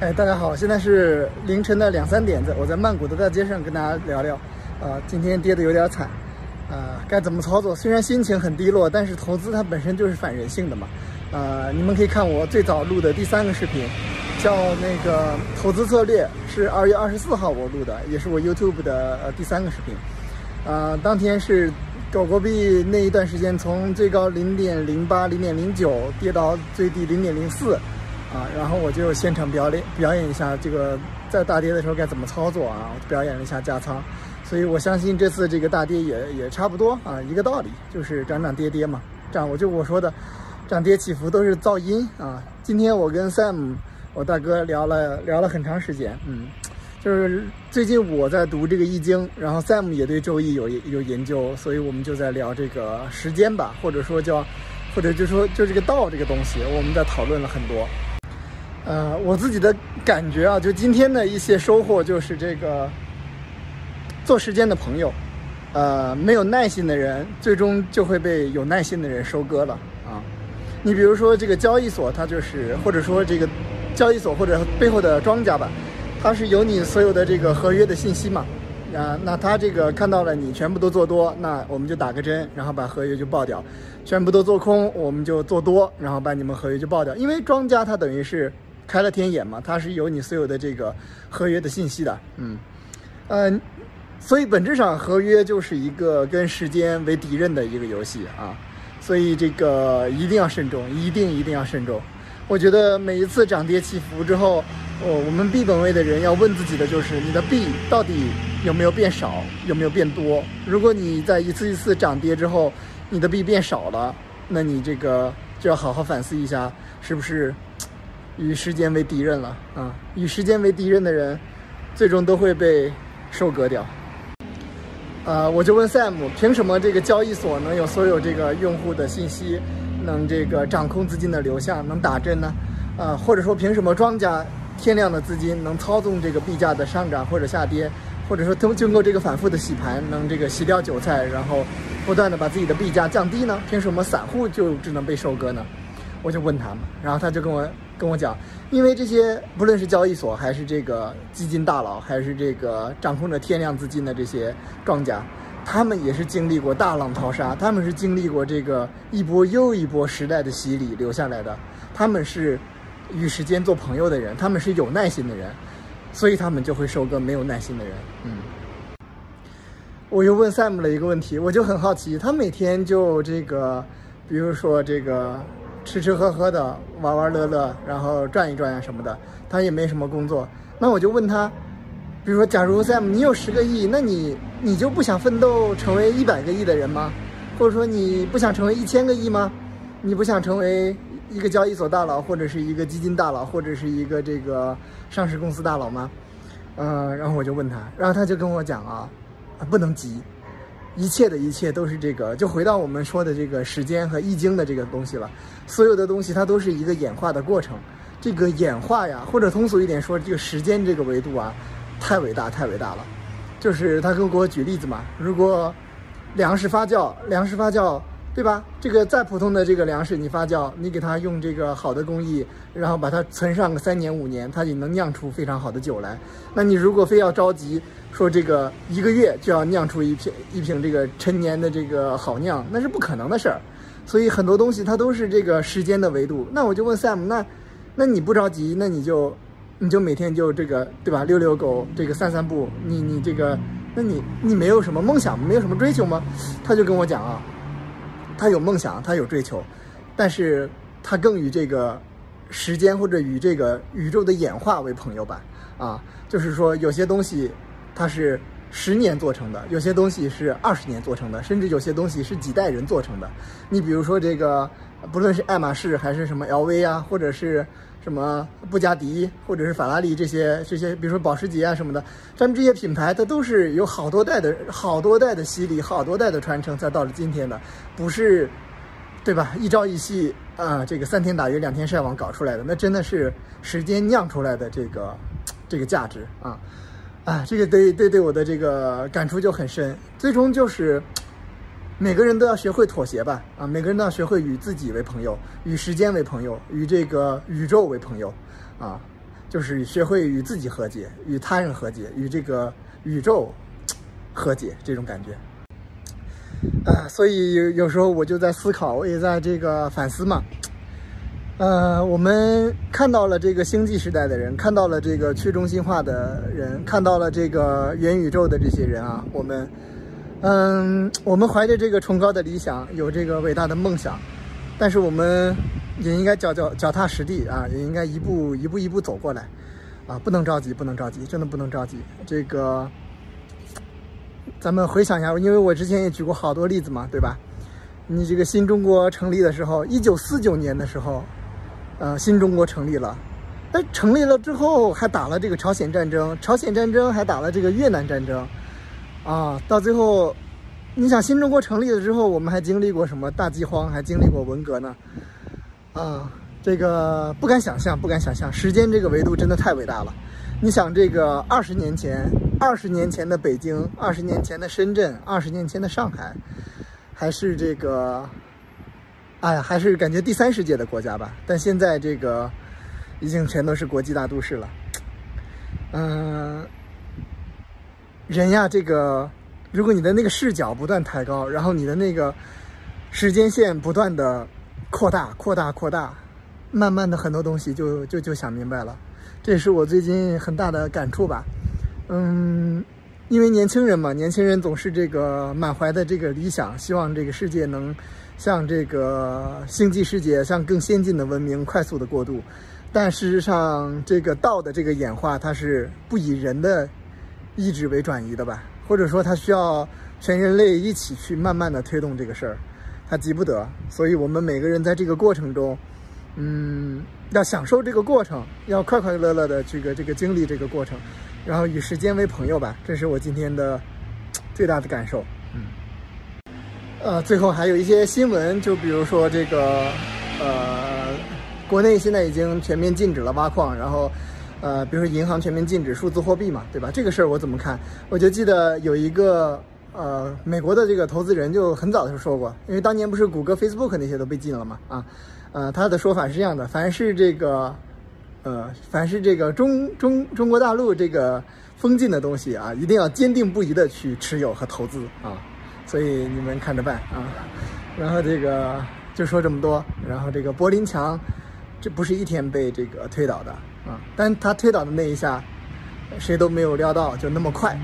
哎，大家好，现在是凌晨的两三点子，我在曼谷的大街上跟大家聊聊。啊，今天跌的有点惨，啊，该怎么操作？虽然心情很低落，但是投资它本身就是反人性的嘛。呃，你们可以看我最早录的第三个视频，叫那个投资策略，是二月二十四号我录的，也是我 YouTube 的呃第三个视频。啊，当天是狗狗币那一段时间从最高零点零八、零点零九跌到最低零点零四。啊，然后我就现场表演表演一下这个在大跌的时候该怎么操作啊，表演了一下加仓，所以我相信这次这个大跌也也差不多啊，一个道理，就是涨涨跌跌嘛，涨我就我说的，涨跌起伏都是噪音啊。今天我跟 Sam 我大哥聊了聊了很长时间，嗯，就是最近我在读这个易经，然后 Sam 也对周易有有研究，所以我们就在聊这个时间吧，或者说叫，或者就说就这个道这个东西，我们在讨论了很多。呃，我自己的感觉啊，就今天的一些收获就是这个做时间的朋友，呃，没有耐心的人，最终就会被有耐心的人收割了啊。你比如说这个交易所，它就是或者说这个交易所或者背后的庄家吧，它是有你所有的这个合约的信息嘛啊，那他这个看到了你全部都做多，那我们就打个针，然后把合约就爆掉；全部都做空，我们就做多，然后把你们合约就爆掉。因为庄家他等于是。开了天眼嘛，它是有你所有的这个合约的信息的，嗯，嗯，所以本质上合约就是一个跟时间为敌人的一个游戏啊，所以这个一定要慎重，一定一定要慎重。我觉得每一次涨跌起伏之后，哦，我们币本位的人要问自己的就是，你的币到底有没有变少，有没有变多？如果你在一次一次涨跌之后，你的币变少了，那你这个就要好好反思一下，是不是？与时间为敌人了啊！与时间为敌人的人，最终都会被收割掉。啊，我就问 Sam，凭什么这个交易所能有所有这个用户的信息，能这个掌控资金的流向，能打针呢？啊，或者说凭什么庄家天量的资金能操纵这个币价的上涨或者下跌，或者说通经过这个反复的洗盘，能这个洗掉韭菜，然后不断的把自己的币价降低呢？凭什么散户就只能被收割呢？我就问他嘛，然后他就跟我。跟我讲，因为这些不论是交易所，还是这个基金大佬，还是这个掌控着天量资金的这些庄家，他们也是经历过大浪淘沙，他们是经历过这个一波又一波时代的洗礼留下来的，他们是与时间做朋友的人，他们是有耐心的人，所以他们就会收割没有耐心的人。嗯，我又问 Sam 了一个问题，我就很好奇，他每天就这个，比如说这个。吃吃喝喝的，玩玩乐乐，然后转一转呀什么的，他也没什么工作。那我就问他，比如说，假如 Sam 你有十个亿，那你你就不想奋斗成为一百个亿的人吗？或者说你不想成为一千个亿吗？你不想成为一个交易所大佬，或者是一个基金大佬，或者是一个这个上市公司大佬吗？嗯，然后我就问他，然后他就跟我讲啊，不能急。一切的一切都是这个，就回到我们说的这个时间和易经的这个东西了。所有的东西它都是一个演化的过程。这个演化呀，或者通俗一点说，这个时间这个维度啊，太伟大，太伟大了。就是他给我举例子嘛，如果粮食发酵，粮食发酵。对吧？这个再普通的这个粮食，你发酵，你给它用这个好的工艺，然后把它存上个三年五年，它也能酿出非常好的酒来。那你如果非要着急说这个一个月就要酿出一瓶一瓶这个陈年的这个好酿，那是不可能的事儿。所以很多东西它都是这个时间的维度。那我就问 Sam，那那你不着急，那你就你就每天就这个对吧？遛遛狗，这个散散步，你你这个，那你你没有什么梦想，没有什么追求吗？他就跟我讲啊。他有梦想，他有追求，但是他更与这个时间或者与这个宇宙的演化为朋友吧。啊，就是说有些东西它是十年做成的，有些东西是二十年做成的，甚至有些东西是几代人做成的。你比如说这个，不论是爱马仕还是什么 LV 啊，或者是什么布加迪，或者是法拉利这些这些，比如说保时捷啊什么的，咱们这些品牌它都是有好多代的好多代的洗礼，好多代的传承才到了今天的，不是，对吧？一朝一夕啊，这个三天打鱼两天晒网搞出来的，那真的是时间酿出来的这个。这个价值啊，啊，这个对对对我的这个感触就很深。最终就是每个人都要学会妥协吧，啊，每个人都要学会与自己为朋友，与时间为朋友，与这个宇宙为朋友，啊，就是学会与自己和解，与他人和解，与这个宇宙和解这种感觉。呃，所以有有时候我就在思考，我也在这个反思嘛。呃，我们看到了这个星际时代的人，看到了这个去中心化的人，看到了这个元宇宙的这些人啊，我们，嗯，我们怀着这个崇高的理想，有这个伟大的梦想，但是我们也应该脚脚脚踏实地啊，也应该一步一步一步走过来，啊，不能着急，不能着急，真的不能着急。这个，咱们回想一下，因为我之前也举过好多例子嘛，对吧？你这个新中国成立的时候，一九四九年的时候。呃，新中国成立了，那成立了之后还打了这个朝鲜战争，朝鲜战争还打了这个越南战争，啊，到最后，你想新中国成立了之后，我们还经历过什么大饥荒，还经历过文革呢？啊，这个不敢想象，不敢想象，时间这个维度真的太伟大了。你想，这个二十年前，二十年前的北京，二十年前的深圳，二十年前的上海，还是这个。哎呀，还是感觉第三世界的国家吧。但现在这个已经全都是国际大都市了。嗯，人呀，这个如果你的那个视角不断抬高，然后你的那个时间线不断的扩大、扩大、扩大，慢慢的很多东西就就就想明白了。这也是我最近很大的感触吧。嗯，因为年轻人嘛，年轻人总是这个满怀的这个理想，希望这个世界能。向这个星际世界，向更先进的文明快速的过渡，但事实上，这个道的这个演化，它是不以人的意志为转移的吧？或者说，它需要全人类一起去慢慢的推动这个事儿，它急不得。所以我们每个人在这个过程中，嗯，要享受这个过程，要快快乐乐的这个这个经历这个过程，然后与时间为朋友吧。这是我今天的 最大的感受。嗯呃，最后还有一些新闻，就比如说这个，呃，国内现在已经全面禁止了挖矿，然后，呃，比如说银行全面禁止数字货币嘛，对吧？这个事儿我怎么看？我就记得有一个呃，美国的这个投资人就很早的时候说过，因为当年不是谷歌、Facebook 那些都被禁了嘛，啊，呃，他的说法是这样的：凡是这个，呃，凡是这个中中中国大陆这个封禁的东西啊，一定要坚定不移的去持有和投资啊。所以你们看着办啊，然后这个就说这么多，然后这个柏林墙，这不是一天被这个推倒的但他推倒的那一下，谁都没有料到就那么快。